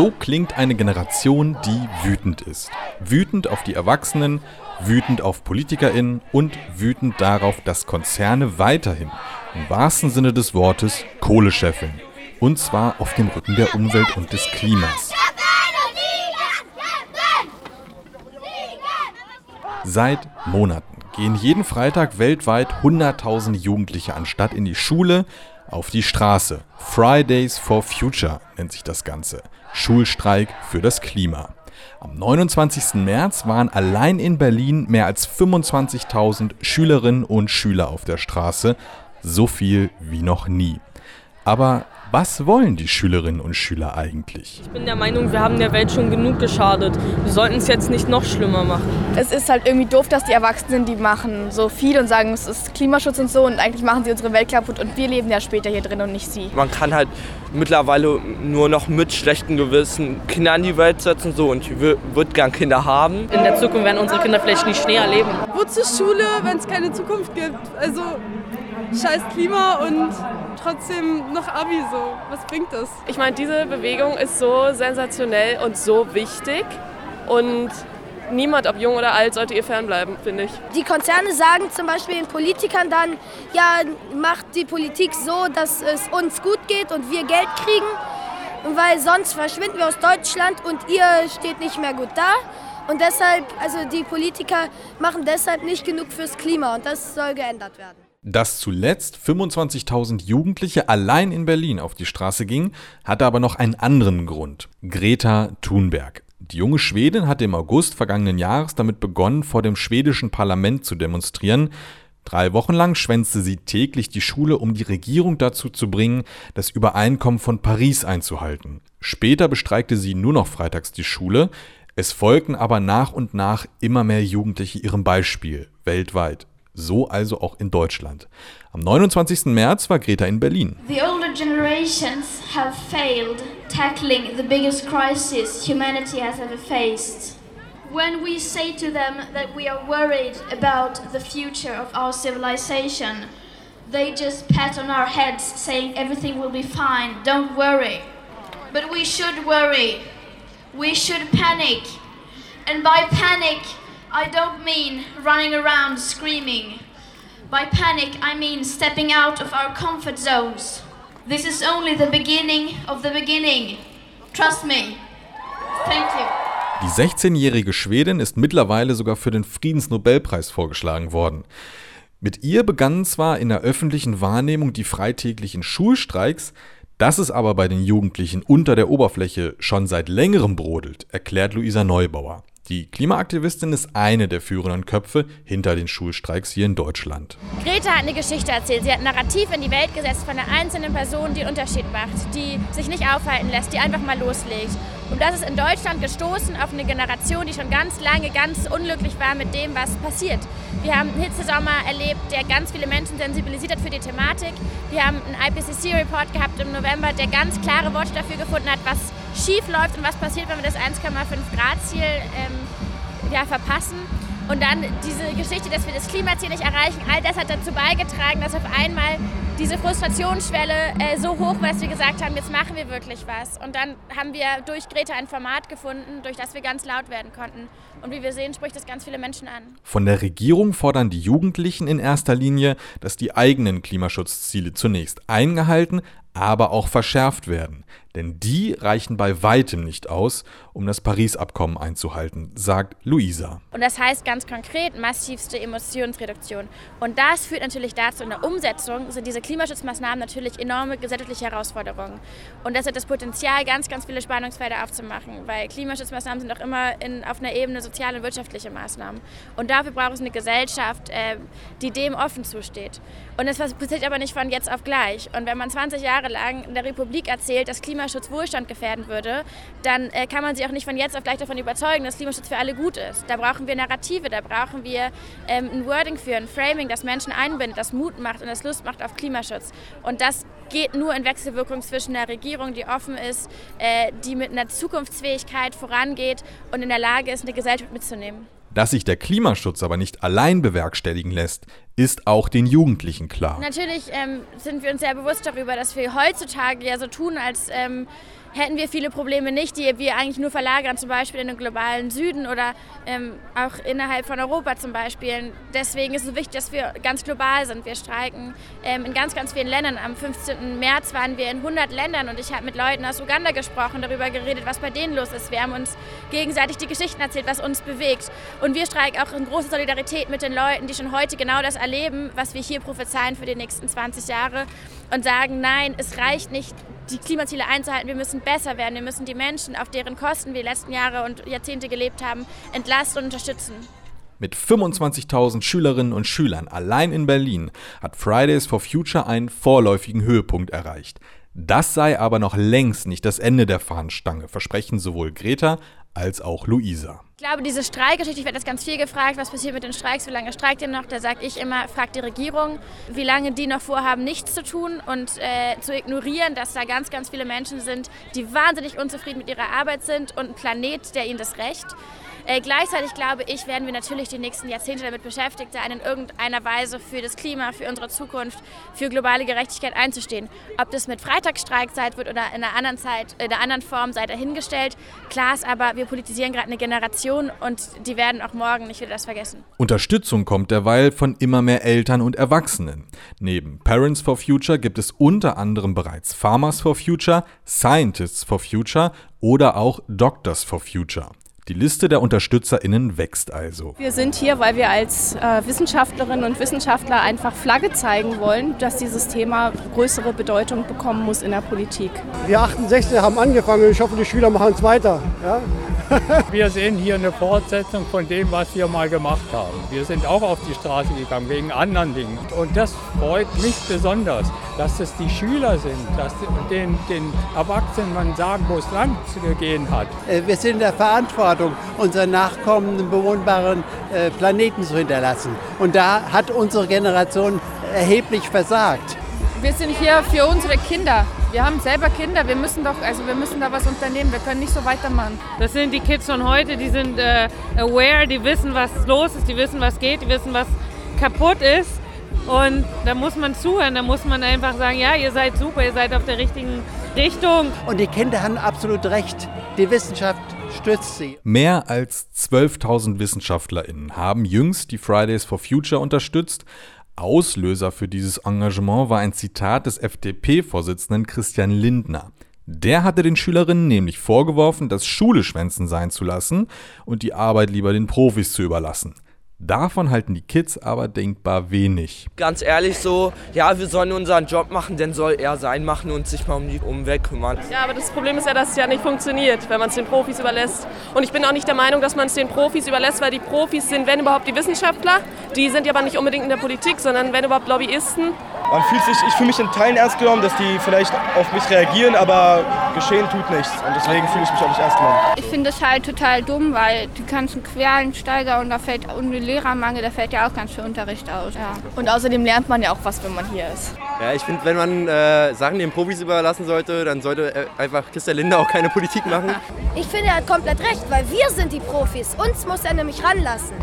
So klingt eine Generation, die wütend ist. Wütend auf die Erwachsenen, wütend auf PolitikerInnen und wütend darauf, dass Konzerne weiterhin, im wahrsten Sinne des Wortes, Kohle scheffeln. Und zwar auf dem Rücken der Umwelt und des Klimas. Seit Monaten gehen jeden Freitag weltweit 100.000 Jugendliche anstatt in die Schule auf die Straße. Fridays for Future nennt sich das Ganze. Schulstreik für das Klima. Am 29. März waren allein in Berlin mehr als 25.000 Schülerinnen und Schüler auf der Straße. So viel wie noch nie. Aber was wollen die Schülerinnen und Schüler eigentlich? Ich bin der Meinung, wir haben der Welt schon genug geschadet. Wir sollten es jetzt nicht noch schlimmer machen. Es ist halt irgendwie doof, dass die Erwachsenen, die machen so viel und sagen, es ist Klimaschutz und so und eigentlich machen sie unsere Welt kaputt und wir leben ja später hier drin und nicht sie. Man kann halt mittlerweile nur noch mit schlechtem Gewissen Kinder in die Welt setzen so und ich würde gern Kinder haben. In der Zukunft werden unsere Kinder vielleicht nicht Schnee erleben. Wozu Schule, wenn es keine Zukunft gibt? Also scheiß Klima und trotzdem noch Abi so. Was bringt das? Ich meine, diese Bewegung ist so sensationell und so wichtig und niemand, ob jung oder alt, sollte ihr fernbleiben, finde ich. Die Konzerne sagen zum Beispiel den Politikern dann, ja, macht die Politik so, dass es uns gut geht und wir Geld kriegen, weil sonst verschwinden wir aus Deutschland und ihr steht nicht mehr gut da. Und deshalb, also die Politiker machen deshalb nicht genug fürs Klima und das soll geändert werden. Dass zuletzt 25.000 Jugendliche allein in Berlin auf die Straße gingen, hatte aber noch einen anderen Grund. Greta Thunberg. Die junge Schwedin hatte im August vergangenen Jahres damit begonnen, vor dem schwedischen Parlament zu demonstrieren. Drei Wochen lang schwänzte sie täglich die Schule, um die Regierung dazu zu bringen, das Übereinkommen von Paris einzuhalten. Später bestreikte sie nur noch freitags die Schule. Es folgten aber nach und nach immer mehr Jugendliche ihrem Beispiel, weltweit. So also auch in Deutschland. Am 29. März war Greta in Berlin. The older generations have failed tackling the biggest crisis humanity has ever faced. When we say to them that we are worried about the future of our civilization, they just pat on our heads saying everything will be fine, don't worry. But we should worry. We should panic. And by panic, I don't mean running around screaming. By panic, I mean stepping out of our comfort zones. This is only the beginning of the beginning. Trust me. Thank you. Die 16-jährige Schwedin ist mittlerweile sogar für den Friedensnobelpreis vorgeschlagen worden. Mit ihr begannen zwar in der öffentlichen Wahrnehmung die freitäglichen Schulstreiks, dass es aber bei den Jugendlichen unter der Oberfläche schon seit längerem brodelt, erklärt Luisa Neubauer. Die Klimaaktivistin ist eine der führenden Köpfe hinter den Schulstreiks hier in Deutschland. Greta hat eine Geschichte erzählt. Sie hat ein Narrativ in die Welt gesetzt von einer einzelnen Person, die einen Unterschied macht, die sich nicht aufhalten lässt, die einfach mal loslegt. Und das ist in Deutschland gestoßen auf eine Generation, die schon ganz lange ganz unglücklich war mit dem, was passiert. Wir haben einen Hitzesommer erlebt, der ganz viele Menschen sensibilisiert hat für die Thematik. Wir haben einen IPCC-Report gehabt im November, der ganz klare Worte dafür gefunden hat, was schief läuft und was passiert, wenn wir das 1,5 Grad-Ziel ähm, ja, verpassen. Und dann diese Geschichte, dass wir das Klimaziel nicht erreichen, all das hat dazu beigetragen, dass auf einmal diese Frustrationsschwelle äh, so hoch war, dass wir gesagt haben, jetzt machen wir wirklich was. Und dann haben wir durch Greta ein Format gefunden, durch das wir ganz laut werden konnten. Und wie wir sehen, spricht das ganz viele Menschen an. Von der Regierung fordern die Jugendlichen in erster Linie, dass die eigenen Klimaschutzziele zunächst eingehalten, aber auch verschärft werden. Denn die reichen bei weitem nicht aus, um das Paris-Abkommen einzuhalten, sagt Luisa. Und das heißt ganz konkret massivste Emissionsreduktion. Und das führt natürlich dazu, in der Umsetzung sind diese Klimaschutzmaßnahmen natürlich enorme gesellschaftliche Herausforderungen. Und das hat das Potenzial, ganz, ganz viele Spannungsfelder aufzumachen, weil Klimaschutzmaßnahmen sind auch immer in, auf einer Ebene soziale und wirtschaftliche Maßnahmen. Und dafür braucht es eine Gesellschaft, äh, die dem offen zusteht. Und das passiert aber nicht von jetzt auf gleich. Und wenn man 20 Jahre lang in der Republik erzählt, dass Klimaschutz Wohlstand gefährden würde, dann äh, kann man sie auch nicht von jetzt auf gleich davon überzeugen, dass Klimaschutz für alle gut ist. Da brauchen wir Narrative, da brauchen wir ähm, ein Wording für, ein Framing, das Menschen einbindet, das Mut macht und das Lust macht auf Klimaschutz. Und das geht nur in Wechselwirkung zwischen einer Regierung, die offen ist, äh, die mit einer Zukunftsfähigkeit vorangeht und in der Lage ist, eine Gesellschaft mitzunehmen. Dass sich der Klimaschutz aber nicht allein bewerkstelligen lässt, ist auch den Jugendlichen klar. Natürlich ähm, sind wir uns sehr bewusst darüber, dass wir heutzutage ja so tun, als ähm, hätten wir viele Probleme nicht, die wir eigentlich nur verlagern, zum Beispiel in den globalen Süden oder ähm, auch innerhalb von Europa zum Beispiel. Deswegen ist es wichtig, dass wir ganz global sind. Wir streiken ähm, in ganz, ganz vielen Ländern. Am 15. März waren wir in 100 Ländern und ich habe mit Leuten aus Uganda gesprochen, darüber geredet, was bei denen los ist. Wir haben uns gegenseitig die Geschichten erzählt, was uns bewegt. Und wir streiken auch in großer Solidarität mit den Leuten, die schon heute genau das erleben, was wir hier prophezeien für die nächsten 20 Jahre und sagen, nein, es reicht nicht, die Klimaziele einzuhalten. Wir müssen besser werden. Wir müssen die Menschen, auf deren Kosten wir die letzten Jahre und Jahrzehnte gelebt haben, entlasten und unterstützen. Mit 25.000 Schülerinnen und Schülern allein in Berlin hat Fridays for Future einen vorläufigen Höhepunkt erreicht. Das sei aber noch längst nicht das Ende der Fahnenstange, versprechen sowohl Greta als auch Luisa. Ich glaube, diese Streikgeschichte, ich werde das ganz viel gefragt, was passiert mit den Streiks, wie lange streikt ihr noch? Da sage ich immer, fragt die Regierung, wie lange die noch vorhaben, nichts zu tun und äh, zu ignorieren, dass da ganz, ganz viele Menschen sind, die wahnsinnig unzufrieden mit ihrer Arbeit sind und ein Planet, der ihnen das recht. Äh, gleichzeitig glaube ich, werden wir natürlich die nächsten Jahrzehnte damit beschäftigt sein, in irgendeiner Weise für das Klima, für unsere Zukunft, für globale Gerechtigkeit einzustehen. Ob das mit Freitagsstreikzeit wird oder in einer anderen Zeit, in einer anderen Form, sei dahingestellt. Klar ist aber, wir politisieren gerade eine Generation und die werden auch morgen nicht wieder das vergessen. Unterstützung kommt derweil von immer mehr Eltern und Erwachsenen. Neben Parents for Future gibt es unter anderem bereits Farmers for Future, Scientists for Future oder auch Doctors for Future. Die Liste der UnterstützerInnen wächst also. Wir sind hier, weil wir als äh, Wissenschaftlerinnen und Wissenschaftler einfach Flagge zeigen wollen, dass dieses Thema größere Bedeutung bekommen muss in der Politik. Wir 68 haben angefangen und ich hoffe, die Schüler machen es weiter. Ja? wir sehen hier eine Fortsetzung von dem, was wir mal gemacht haben. Wir sind auch auf die Straße gegangen wegen anderen Dingen. Und das freut mich besonders, dass es die Schüler sind, dass den, den Erwachsenen man sagen, wo es lang zu gehen hat. Äh, wir sind in der Verantwortung, unseren Nachkommen einen bewohnbaren äh, Planeten zu hinterlassen. Und da hat unsere Generation erheblich versagt. Wir sind hier für unsere Kinder. Wir haben selber Kinder, wir müssen doch, also wir müssen da was unternehmen, wir können nicht so weitermachen. Das sind die Kids von heute, die sind äh, aware, die wissen, was los ist, die wissen, was geht, die wissen, was kaputt ist. Und da muss man zuhören, da muss man einfach sagen, ja, ihr seid super, ihr seid auf der richtigen Richtung. Und die Kinder haben absolut recht. Die Wissenschaft stützt sie. Mehr als 12.000 WissenschaftlerInnen haben jüngst die Fridays for Future unterstützt. Auslöser für dieses Engagement war ein Zitat des FDP-Vorsitzenden Christian Lindner. Der hatte den Schülerinnen nämlich vorgeworfen, das Schule schwänzen sein zu lassen und die Arbeit lieber den Profis zu überlassen. Davon halten die Kids aber denkbar wenig. Ganz ehrlich so, ja, wir sollen unseren Job machen, denn soll er sein machen und sich mal um die Umwelt kümmern. Ja, aber das Problem ist ja, dass es ja nicht funktioniert, wenn man es den Profis überlässt. Und ich bin auch nicht der Meinung, dass man es den Profis überlässt, weil die Profis sind, wenn überhaupt, die Wissenschaftler. Die sind ja aber nicht unbedingt in der Politik, sondern wenn überhaupt Lobbyisten. Man fühlt sich, ich fühle mich in Teilen ernst genommen, dass die vielleicht auf mich reagieren, aber geschehen tut nichts. Und deswegen fühle ich mich auch nicht ernst genommen. Ich finde es halt total dumm, weil die ganzen Quereinsteiger und da fällt die Lehrermangel, da fällt ja auch ganz viel Unterricht aus. Ja. Und außerdem lernt man ja auch was, wenn man hier ist. Ja, ich finde, wenn man äh, Sachen den Profis überlassen sollte, dann sollte äh, einfach Christian Lindner auch keine Politik machen. Ich finde, er hat komplett recht, weil wir sind die Profis. Uns muss er nämlich ranlassen.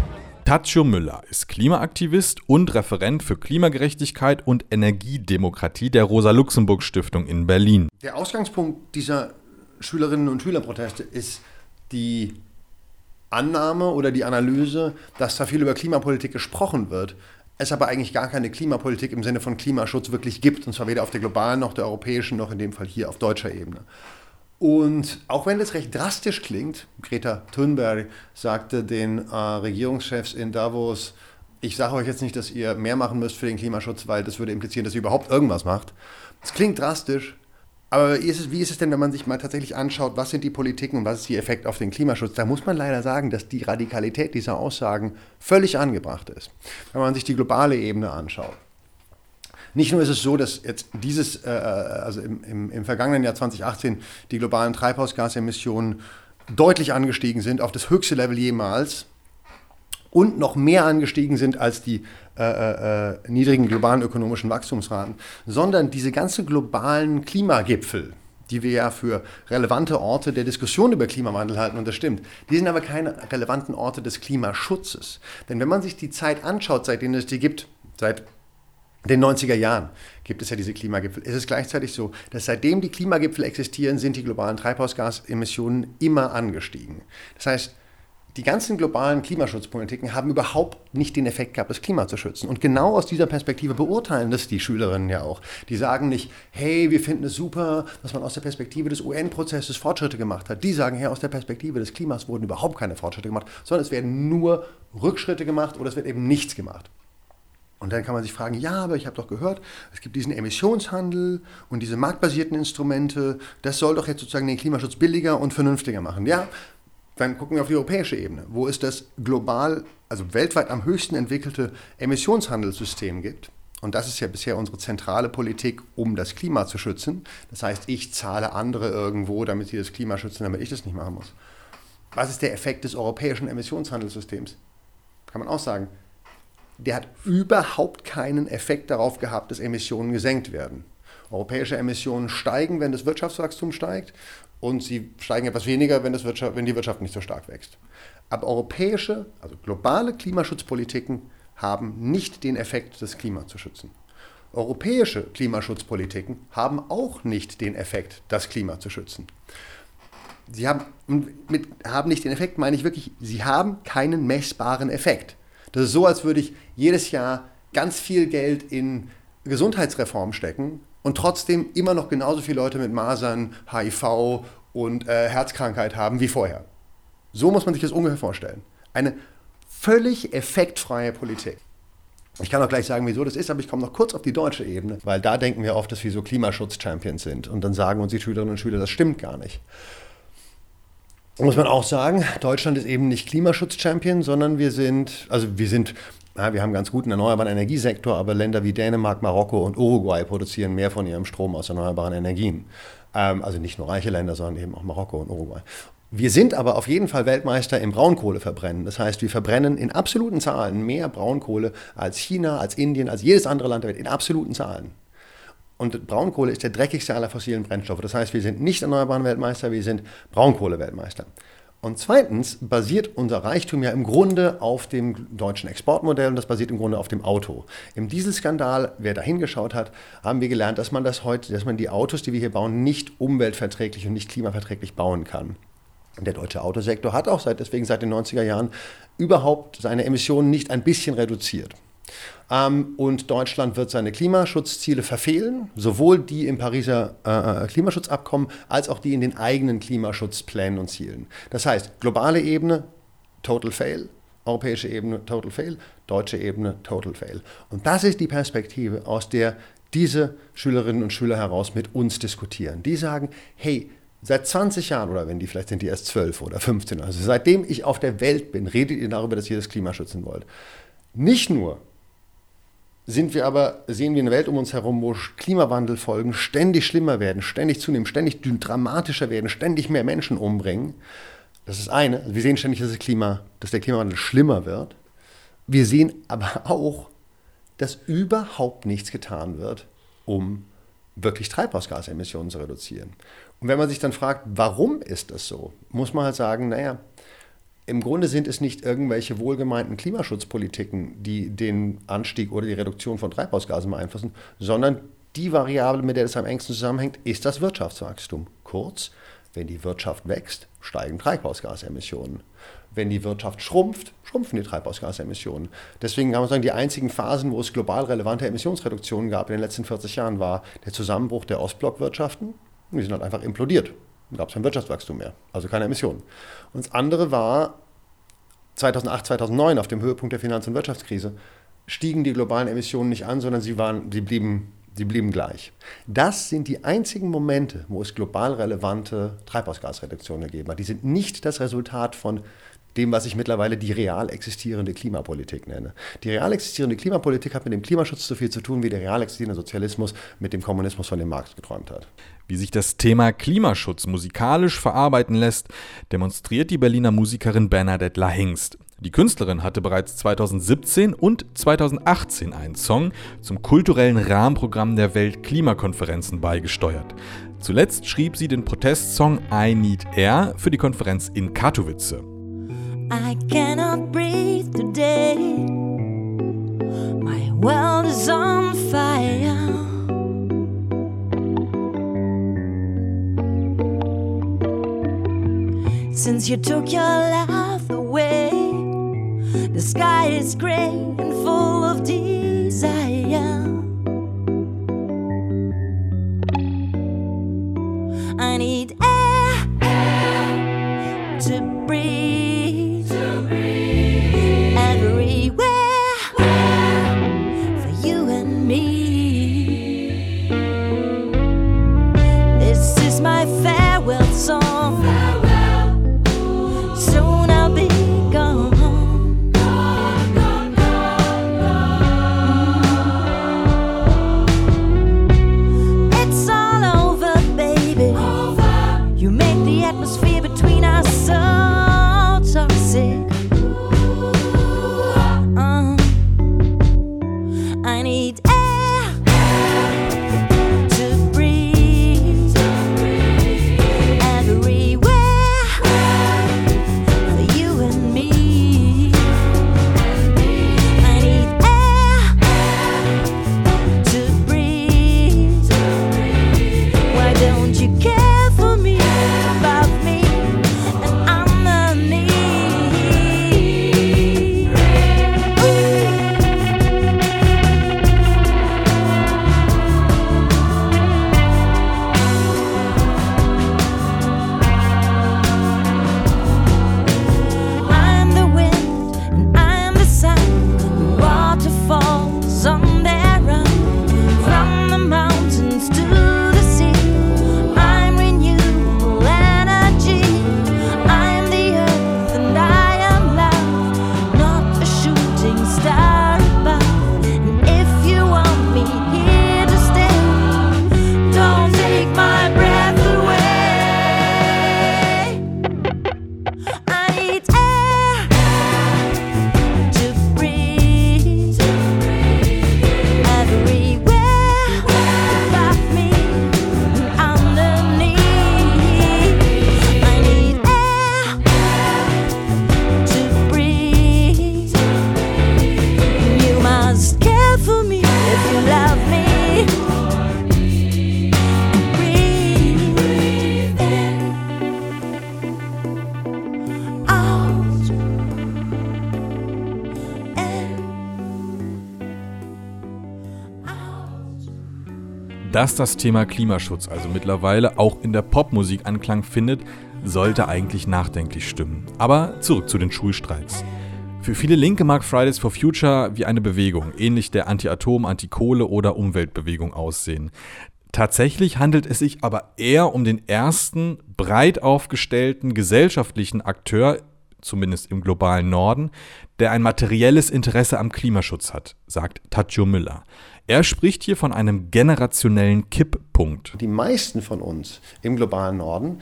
Taccio Müller ist Klimaaktivist und Referent für Klimagerechtigkeit und Energiedemokratie der Rosa-Luxemburg-Stiftung in Berlin. Der Ausgangspunkt dieser Schülerinnen und Schülerproteste ist die Annahme oder die Analyse, dass da viel über Klimapolitik gesprochen wird, es aber eigentlich gar keine Klimapolitik im Sinne von Klimaschutz wirklich gibt, und zwar weder auf der globalen noch der europäischen noch in dem Fall hier auf deutscher Ebene. Und auch wenn das recht drastisch klingt, Greta Thunberg sagte den äh, Regierungschefs in Davos, ich sage euch jetzt nicht, dass ihr mehr machen müsst für den Klimaschutz, weil das würde implizieren, dass ihr überhaupt irgendwas macht. Es klingt drastisch, aber ist es, wie ist es denn, wenn man sich mal tatsächlich anschaut, was sind die Politiken und was ist der Effekt auf den Klimaschutz? Da muss man leider sagen, dass die Radikalität dieser Aussagen völlig angebracht ist. Wenn man sich die globale Ebene anschaut. Nicht nur ist es so, dass jetzt dieses, äh, also im, im, im vergangenen Jahr 2018 die globalen Treibhausgasemissionen deutlich angestiegen sind auf das höchste Level jemals und noch mehr angestiegen sind als die äh, äh, äh niedrigen globalen ökonomischen Wachstumsraten, sondern diese ganzen globalen Klimagipfel, die wir ja für relevante Orte der Diskussion über Klimawandel halten, und das stimmt. Die sind aber keine relevanten Orte des Klimaschutzes. Denn wenn man sich die Zeit anschaut, seitdem es die gibt, Seit den 90er Jahren gibt es ja diese Klimagipfel. Es ist gleichzeitig so, dass seitdem die Klimagipfel existieren, sind die globalen Treibhausgasemissionen immer angestiegen. Das heißt, die ganzen globalen Klimaschutzpolitiken haben überhaupt nicht den Effekt gehabt, das Klima zu schützen. Und genau aus dieser Perspektive beurteilen das die Schülerinnen ja auch. Die sagen nicht, hey, wir finden es super, dass man aus der Perspektive des UN-Prozesses Fortschritte gemacht hat. Die sagen, hey, aus der Perspektive des Klimas wurden überhaupt keine Fortschritte gemacht, sondern es werden nur Rückschritte gemacht oder es wird eben nichts gemacht. Und dann kann man sich fragen, ja, aber ich habe doch gehört, es gibt diesen Emissionshandel und diese marktbasierten Instrumente, das soll doch jetzt sozusagen den Klimaschutz billiger und vernünftiger machen. Ja, dann gucken wir auf die europäische Ebene, wo es das global, also weltweit am höchsten entwickelte Emissionshandelssystem gibt. Und das ist ja bisher unsere zentrale Politik, um das Klima zu schützen. Das heißt, ich zahle andere irgendwo, damit sie das Klima schützen, damit ich das nicht machen muss. Was ist der Effekt des europäischen Emissionshandelssystems? Kann man auch sagen, der hat überhaupt keinen Effekt darauf gehabt, dass Emissionen gesenkt werden. Europäische Emissionen steigen, wenn das Wirtschaftswachstum steigt und sie steigen etwas weniger, wenn, Wirtschaft, wenn die Wirtschaft nicht so stark wächst. Aber europäische, also globale Klimaschutzpolitiken haben nicht den Effekt, das Klima zu schützen. Europäische Klimaschutzpolitiken haben auch nicht den Effekt, das Klima zu schützen. Sie haben, mit haben nicht den Effekt, meine ich wirklich, sie haben keinen messbaren Effekt. Das ist so, als würde ich jedes Jahr ganz viel Geld in Gesundheitsreform stecken und trotzdem immer noch genauso viele Leute mit Masern, HIV und äh, Herzkrankheit haben wie vorher. So muss man sich das ungefähr vorstellen. Eine völlig effektfreie Politik. Ich kann auch gleich sagen, wieso das ist, aber ich komme noch kurz auf die deutsche Ebene, weil da denken wir oft, dass wir so Klimaschutz-Champions sind. Und dann sagen uns die Schülerinnen und Schüler, das stimmt gar nicht. Muss man auch sagen, Deutschland ist eben nicht Klimaschutz-Champion, sondern wir sind, also wir sind ja, wir haben ganz guten erneuerbaren Energiesektor, aber Länder wie Dänemark, Marokko und Uruguay produzieren mehr von ihrem Strom aus erneuerbaren Energien. Ähm, also nicht nur reiche Länder, sondern eben auch Marokko und Uruguay. Wir sind aber auf jeden Fall Weltmeister im Braunkohleverbrennen. Das heißt, wir verbrennen in absoluten Zahlen mehr Braunkohle als China, als Indien, als jedes andere Land der Welt, in absoluten Zahlen. Und Braunkohle ist der dreckigste aller fossilen Brennstoffe. Das heißt, wir sind nicht erneuerbaren Weltmeister, wir sind Braunkohle-Weltmeister. Und zweitens basiert unser Reichtum ja im Grunde auf dem deutschen Exportmodell und das basiert im Grunde auf dem Auto. Im Dieselskandal, wer da hingeschaut hat, haben wir gelernt, dass man das heute, dass man die Autos, die wir hier bauen, nicht umweltverträglich und nicht klimaverträglich bauen kann. Der deutsche Autosektor hat auch seit, deswegen seit den 90er Jahren überhaupt seine Emissionen nicht ein bisschen reduziert. Ähm, und Deutschland wird seine Klimaschutzziele verfehlen, sowohl die im Pariser äh, äh, Klimaschutzabkommen als auch die in den eigenen Klimaschutzplänen und Zielen. Das heißt, globale Ebene, total fail, europäische Ebene, total fail, deutsche Ebene, total fail. Und das ist die Perspektive, aus der diese Schülerinnen und Schüler heraus mit uns diskutieren. Die sagen, hey, Seit 20 Jahren, oder wenn die vielleicht sind die erst 12 oder 15, also seitdem ich auf der Welt bin, redet ihr darüber, dass ihr das Klima schützen wollt. Nicht nur sind wir aber, sehen wir eine Welt um uns herum, wo Klimawandelfolgen ständig schlimmer werden, ständig zunehmen, ständig dramatischer werden, ständig mehr Menschen umbringen. Das ist eine. Wir sehen ständig, dass, das Klima, dass der Klimawandel schlimmer wird. Wir sehen aber auch, dass überhaupt nichts getan wird, um wirklich Treibhausgasemissionen zu reduzieren. Und wenn man sich dann fragt, warum ist das so, muss man halt sagen, naja, im Grunde sind es nicht irgendwelche wohlgemeinten Klimaschutzpolitiken, die den Anstieg oder die Reduktion von Treibhausgasen beeinflussen, sondern die Variable, mit der es am engsten zusammenhängt, ist das Wirtschaftswachstum. Kurz, wenn die Wirtschaft wächst, steigen Treibhausgasemissionen. Wenn die Wirtschaft schrumpft, schrumpfen die Treibhausgasemissionen. Deswegen kann man sagen, die einzigen Phasen, wo es global relevante Emissionsreduktionen gab in den letzten 40 Jahren, war der Zusammenbruch der Ostblockwirtschaften. Die sind halt einfach implodiert. Gab es kein Wirtschaftswachstum mehr, also keine Emissionen. Und das andere war 2008, 2009 auf dem Höhepunkt der Finanz- und Wirtschaftskrise stiegen die globalen Emissionen nicht an, sondern sie, waren, sie, blieben, sie blieben gleich. Das sind die einzigen Momente, wo es global relevante Treibhausgasreduktionen gegeben hat. Die sind nicht das Resultat von dem, was ich mittlerweile die real existierende Klimapolitik nenne. Die real existierende Klimapolitik hat mit dem Klimaschutz so viel zu tun, wie der real existierende Sozialismus mit dem Kommunismus von dem Markt geträumt hat. Wie sich das Thema Klimaschutz musikalisch verarbeiten lässt, demonstriert die Berliner Musikerin Bernadette Lahingst. Die Künstlerin hatte bereits 2017 und 2018 einen Song zum kulturellen Rahmenprogramm der Weltklimakonferenzen beigesteuert. Zuletzt schrieb sie den Protestsong I Need Air für die Konferenz in Katowice. I cannot breathe today. My world is on fire. Since you took your life away, the sky is gray and full of desire. I need air, air. to breathe. Dass das Thema Klimaschutz also mittlerweile auch in der Popmusik Anklang findet, sollte eigentlich nachdenklich stimmen. Aber zurück zu den Schulstreiks. Für viele Linke mag Fridays for Future wie eine Bewegung, ähnlich der Anti-Atom-, Anti-Kohle- oder Umweltbewegung aussehen. Tatsächlich handelt es sich aber eher um den ersten breit aufgestellten gesellschaftlichen Akteur, zumindest im globalen Norden, der ein materielles Interesse am Klimaschutz hat, sagt Tatjo Müller. Er spricht hier von einem generationellen Kipppunkt. Die meisten von uns im globalen Norden,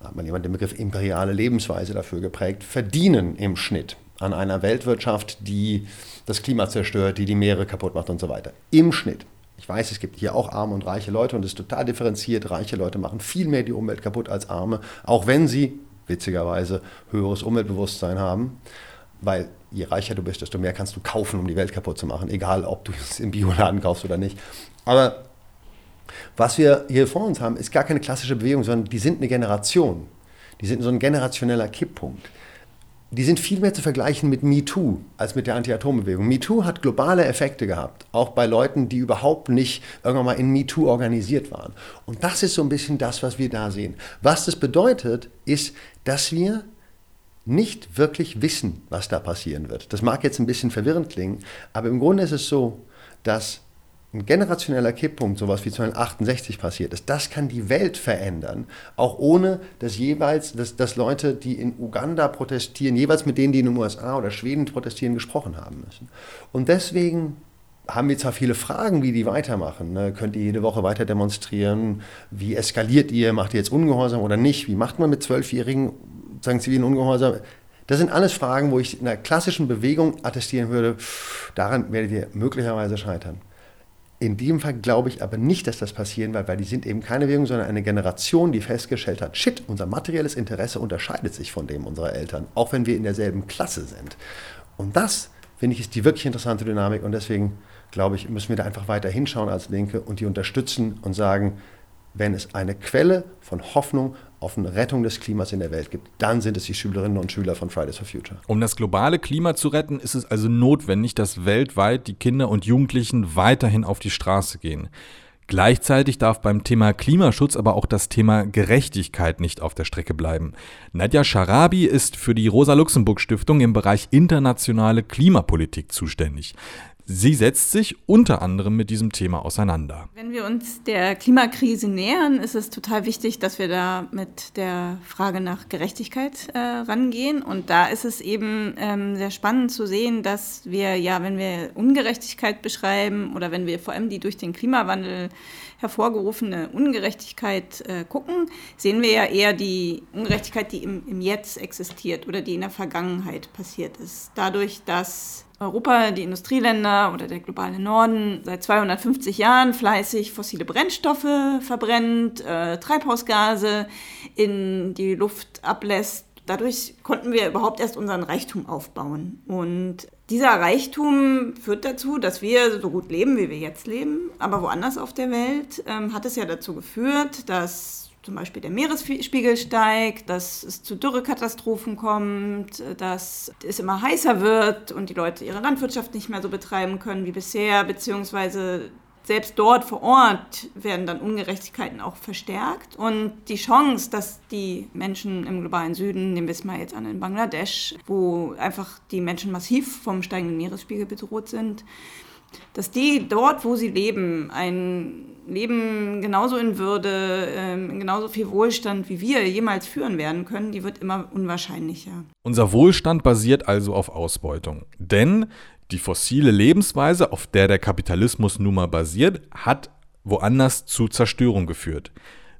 hat man jemand den Begriff imperiale Lebensweise dafür geprägt, verdienen im Schnitt an einer Weltwirtschaft, die das Klima zerstört, die die Meere kaputt macht und so weiter. Im Schnitt. Ich weiß, es gibt hier auch arme und reiche Leute und es ist total differenziert. Reiche Leute machen viel mehr die Umwelt kaputt als arme, auch wenn sie witzigerweise höheres Umweltbewusstsein haben, weil je reicher du bist, desto mehr kannst du kaufen, um die Welt kaputt zu machen, egal ob du es im Bioladen kaufst oder nicht. Aber was wir hier vor uns haben, ist gar keine klassische Bewegung, sondern die sind eine Generation. Die sind so ein generationeller Kipppunkt. Die sind viel mehr zu vergleichen mit MeToo als mit der Anti-Atom-Bewegung. MeToo hat globale Effekte gehabt, auch bei Leuten, die überhaupt nicht irgendwann mal in MeToo organisiert waren. Und das ist so ein bisschen das, was wir da sehen. Was das bedeutet, ist, dass wir nicht wirklich wissen, was da passieren wird. Das mag jetzt ein bisschen verwirrend klingen, aber im Grunde ist es so, dass ein generationeller Kipppunkt, sowas wie 1968 passiert ist, das kann die Welt verändern, auch ohne dass jeweils, dass, dass Leute, die in Uganda protestieren, jeweils mit denen, die in den USA oder Schweden protestieren, gesprochen haben müssen. Und deswegen haben wir zwar viele Fragen, wie die weitermachen. Ne? Könnt ihr jede Woche weiter demonstrieren? Wie eskaliert ihr? Macht ihr jetzt Ungehorsam oder nicht? Wie macht man mit Zwölfjährigen sagen zivilen Ungehorsam? Das sind alles Fragen, wo ich in einer klassischen Bewegung attestieren würde, daran werdet ihr möglicherweise scheitern. In diesem Fall glaube ich aber nicht, dass das passieren wird, weil die sind eben keine Bewegung, sondern eine Generation, die festgestellt hat, shit, unser materielles Interesse unterscheidet sich von dem unserer Eltern, auch wenn wir in derselben Klasse sind. Und das, finde ich, ist die wirklich interessante Dynamik und deswegen, glaube ich, müssen wir da einfach weiter hinschauen als Linke und die unterstützen und sagen, wenn es eine Quelle von Hoffnung auf eine Rettung des Klimas in der Welt gibt, dann sind es die Schülerinnen und Schüler von Fridays for Future. Um das globale Klima zu retten, ist es also notwendig, dass weltweit die Kinder und Jugendlichen weiterhin auf die Straße gehen. Gleichzeitig darf beim Thema Klimaschutz aber auch das Thema Gerechtigkeit nicht auf der Strecke bleiben. Nadja Sharabi ist für die Rosa-Luxemburg-Stiftung im Bereich internationale Klimapolitik zuständig. Sie setzt sich unter anderem mit diesem Thema auseinander. Wenn wir uns der Klimakrise nähern, ist es total wichtig, dass wir da mit der Frage nach Gerechtigkeit äh, rangehen. Und da ist es eben ähm, sehr spannend zu sehen, dass wir ja, wenn wir Ungerechtigkeit beschreiben oder wenn wir vor allem die durch den Klimawandel hervorgerufene Ungerechtigkeit äh, gucken, sehen wir ja eher die Ungerechtigkeit, die im, im Jetzt existiert oder die in der Vergangenheit passiert ist. Dadurch, dass Europa, die Industrieländer oder der globale Norden seit 250 Jahren fleißig fossile Brennstoffe verbrennt, äh, Treibhausgase in die Luft ablässt. Dadurch konnten wir überhaupt erst unseren Reichtum aufbauen. Und dieser Reichtum führt dazu, dass wir so gut leben, wie wir jetzt leben. Aber woanders auf der Welt ähm, hat es ja dazu geführt, dass zum Beispiel der Meeresspiegel steigt, dass es zu Dürrekatastrophen kommt, dass es immer heißer wird und die Leute ihre Landwirtschaft nicht mehr so betreiben können wie bisher, beziehungsweise selbst dort vor Ort werden dann Ungerechtigkeiten auch verstärkt. Und die Chance, dass die Menschen im globalen Süden, nehmen wir es mal jetzt an in Bangladesch, wo einfach die Menschen massiv vom steigenden Meeresspiegel bedroht sind, dass die dort, wo sie leben, ein Leben genauso in Würde, ähm, genauso viel Wohlstand wie wir jemals führen werden können, die wird immer unwahrscheinlicher. Unser Wohlstand basiert also auf Ausbeutung. Denn die fossile Lebensweise, auf der der Kapitalismus nun mal basiert, hat woanders zu Zerstörung geführt.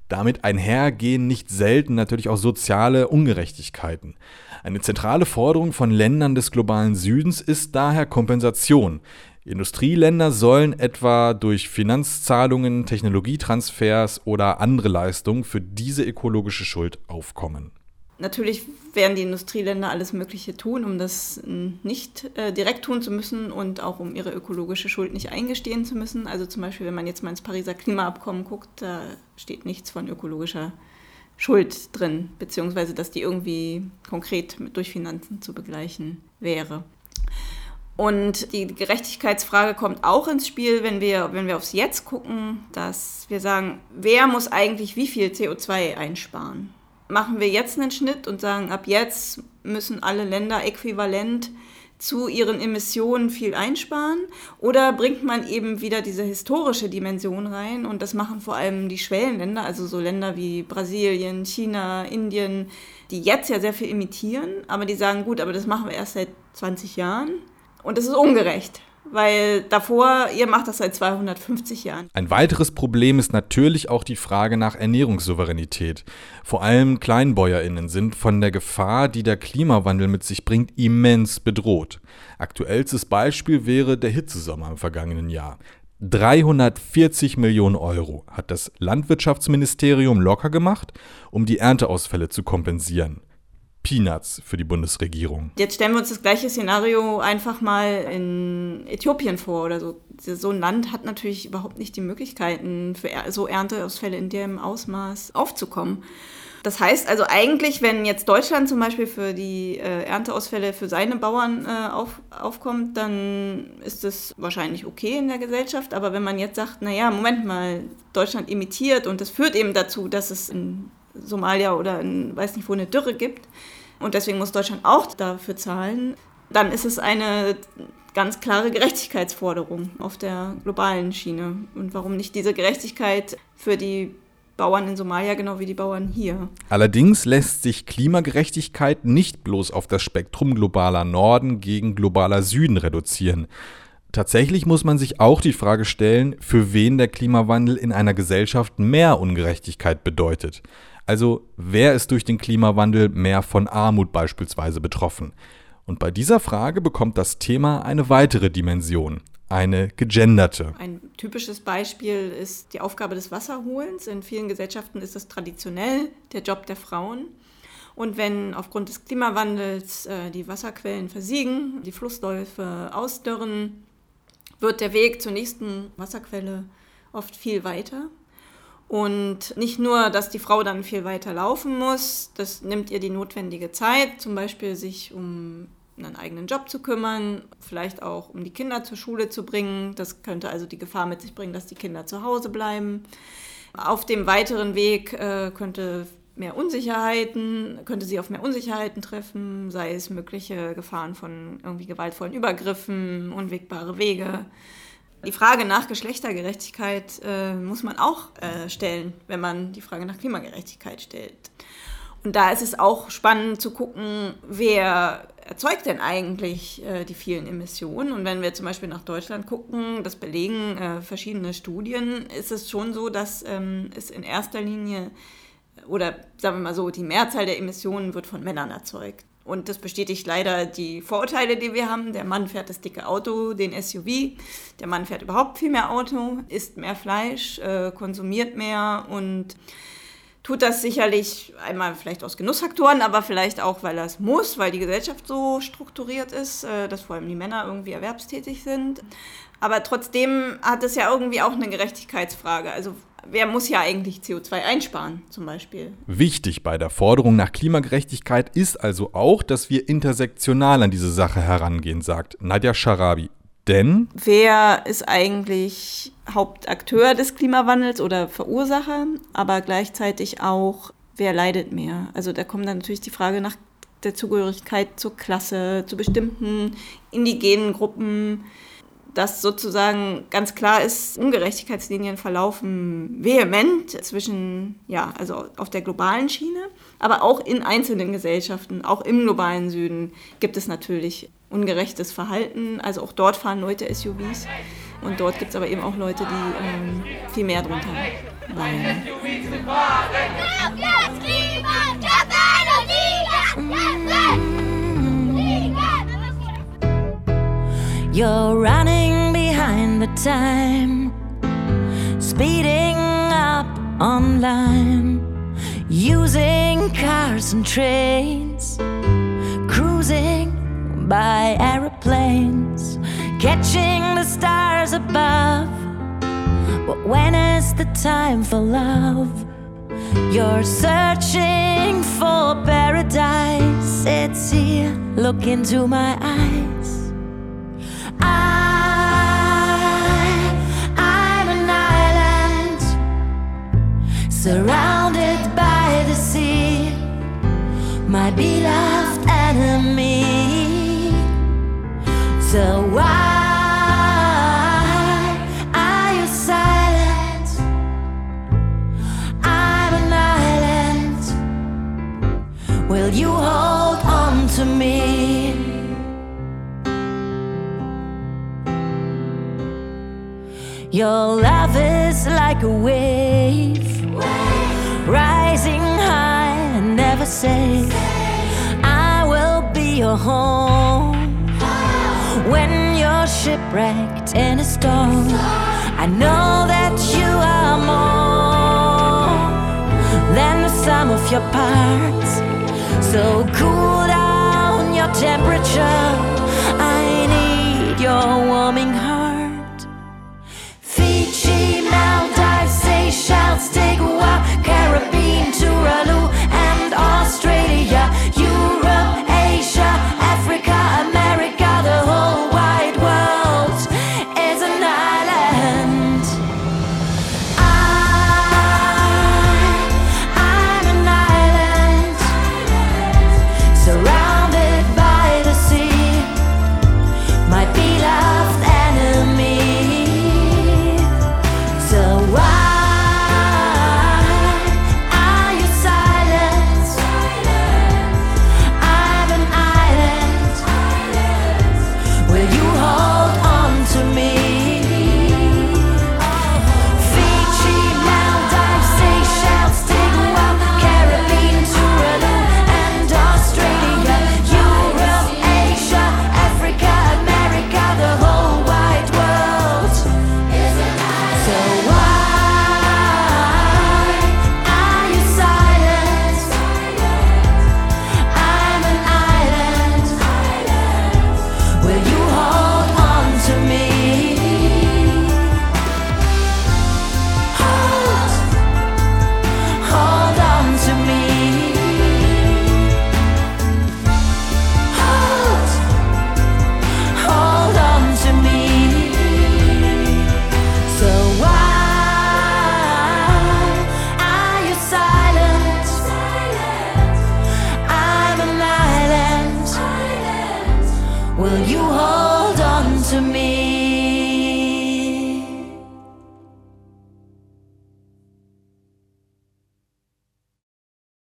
Damit einhergehen nicht selten natürlich auch soziale Ungerechtigkeiten. Eine zentrale Forderung von Ländern des globalen Südens ist daher Kompensation. Industrieländer sollen etwa durch Finanzzahlungen, Technologietransfers oder andere Leistungen für diese ökologische Schuld aufkommen. Natürlich werden die Industrieländer alles Mögliche tun, um das nicht äh, direkt tun zu müssen und auch um ihre ökologische Schuld nicht eingestehen zu müssen. Also zum Beispiel, wenn man jetzt mal ins Pariser Klimaabkommen guckt, da steht nichts von ökologischer Schuld drin, beziehungsweise dass die irgendwie konkret durch Finanzen zu begleichen wäre. Und die Gerechtigkeitsfrage kommt auch ins Spiel, wenn wir, wenn wir aufs Jetzt gucken, dass wir sagen, wer muss eigentlich wie viel CO2 einsparen? Machen wir jetzt einen Schnitt und sagen, ab jetzt müssen alle Länder äquivalent zu ihren Emissionen viel einsparen? Oder bringt man eben wieder diese historische Dimension rein? Und das machen vor allem die Schwellenländer, also so Länder wie Brasilien, China, Indien, die jetzt ja sehr viel emittieren, aber die sagen, gut, aber das machen wir erst seit 20 Jahren. Und das ist ungerecht, weil davor, ihr macht das seit 250 Jahren. Ein weiteres Problem ist natürlich auch die Frage nach Ernährungssouveränität. Vor allem Kleinbäuerinnen sind von der Gefahr, die der Klimawandel mit sich bringt, immens bedroht. Aktuellstes Beispiel wäre der Hitzesommer im vergangenen Jahr. 340 Millionen Euro hat das Landwirtschaftsministerium locker gemacht, um die Ernteausfälle zu kompensieren. Peanuts für die Bundesregierung. Jetzt stellen wir uns das gleiche Szenario einfach mal in Äthiopien vor oder so. So ein Land hat natürlich überhaupt nicht die Möglichkeiten, für so Ernteausfälle in dem Ausmaß aufzukommen. Das heißt also eigentlich, wenn jetzt Deutschland zum Beispiel für die äh, Ernteausfälle für seine Bauern äh, auf, aufkommt, dann ist das wahrscheinlich okay in der Gesellschaft. Aber wenn man jetzt sagt, naja, Moment mal, Deutschland imitiert und das führt eben dazu, dass es in Somalia oder in weiß nicht wo eine Dürre gibt, und deswegen muss Deutschland auch dafür zahlen, dann ist es eine ganz klare Gerechtigkeitsforderung auf der globalen Schiene. Und warum nicht diese Gerechtigkeit für die Bauern in Somalia genau wie die Bauern hier? Allerdings lässt sich Klimagerechtigkeit nicht bloß auf das Spektrum globaler Norden gegen globaler Süden reduzieren. Tatsächlich muss man sich auch die Frage stellen, für wen der Klimawandel in einer Gesellschaft mehr Ungerechtigkeit bedeutet. Also wer ist durch den Klimawandel mehr von Armut beispielsweise betroffen? Und bei dieser Frage bekommt das Thema eine weitere Dimension, eine gegenderte. Ein typisches Beispiel ist die Aufgabe des Wasserholens. In vielen Gesellschaften ist das traditionell der Job der Frauen. Und wenn aufgrund des Klimawandels äh, die Wasserquellen versiegen, die Flussläufe ausdörren, wird der Weg zur nächsten Wasserquelle oft viel weiter. Und nicht nur, dass die Frau dann viel weiter laufen muss, das nimmt ihr die notwendige Zeit, zum Beispiel sich um einen eigenen Job zu kümmern, vielleicht auch um die Kinder zur Schule zu bringen. Das könnte also die Gefahr mit sich bringen, dass die Kinder zu Hause bleiben. Auf dem weiteren Weg äh, könnte mehr Unsicherheiten, könnte sie auf mehr Unsicherheiten treffen, sei es mögliche Gefahren von irgendwie gewaltvollen Übergriffen, unwegbare Wege. Die Frage nach Geschlechtergerechtigkeit äh, muss man auch äh, stellen, wenn man die Frage nach Klimagerechtigkeit stellt. Und da ist es auch spannend zu gucken, wer erzeugt denn eigentlich äh, die vielen Emissionen. Und wenn wir zum Beispiel nach Deutschland gucken, das belegen äh, verschiedene Studien, ist es schon so, dass ähm, es in erster Linie oder sagen wir mal so, die Mehrzahl der Emissionen wird von Männern erzeugt. Und das bestätigt leider die Vorurteile, die wir haben. Der Mann fährt das dicke Auto, den SUV. Der Mann fährt überhaupt viel mehr Auto, isst mehr Fleisch, äh, konsumiert mehr und tut das sicherlich einmal vielleicht aus Genussfaktoren, aber vielleicht auch, weil er es muss, weil die Gesellschaft so strukturiert ist, äh, dass vor allem die Männer irgendwie erwerbstätig sind. Aber trotzdem hat es ja irgendwie auch eine Gerechtigkeitsfrage. Also wer muss ja eigentlich CO2 einsparen zum Beispiel? Wichtig bei der Forderung nach Klimagerechtigkeit ist also auch, dass wir intersektional an diese Sache herangehen, sagt Nadja Sharabi. Denn wer ist eigentlich Hauptakteur des Klimawandels oder Verursacher, aber gleichzeitig auch, wer leidet mehr? Also da kommt dann natürlich die Frage nach der Zugehörigkeit zur Klasse, zu bestimmten indigenen Gruppen, dass sozusagen ganz klar ist, Ungerechtigkeitslinien verlaufen vehement zwischen, ja, also auf der globalen Schiene, aber auch in einzelnen Gesellschaften, auch im globalen Süden gibt es natürlich ungerechtes Verhalten. Also auch dort fahren Leute SUVs und dort gibt es aber eben auch Leute, die ähm, viel mehr drunter leiden. You're running behind the time, speeding up online, using cars and trains, cruising by aeroplanes, catching the stars above. But when is the time for love? You're searching for paradise. It's here. Look into my eyes. Surrounded by the sea. My beloved enemy. So why Your love is like a wave, rising high and never safe. I will be your home when you're shipwrecked in a storm. I know that you are more than the sum of your parts. So cool down your temperature.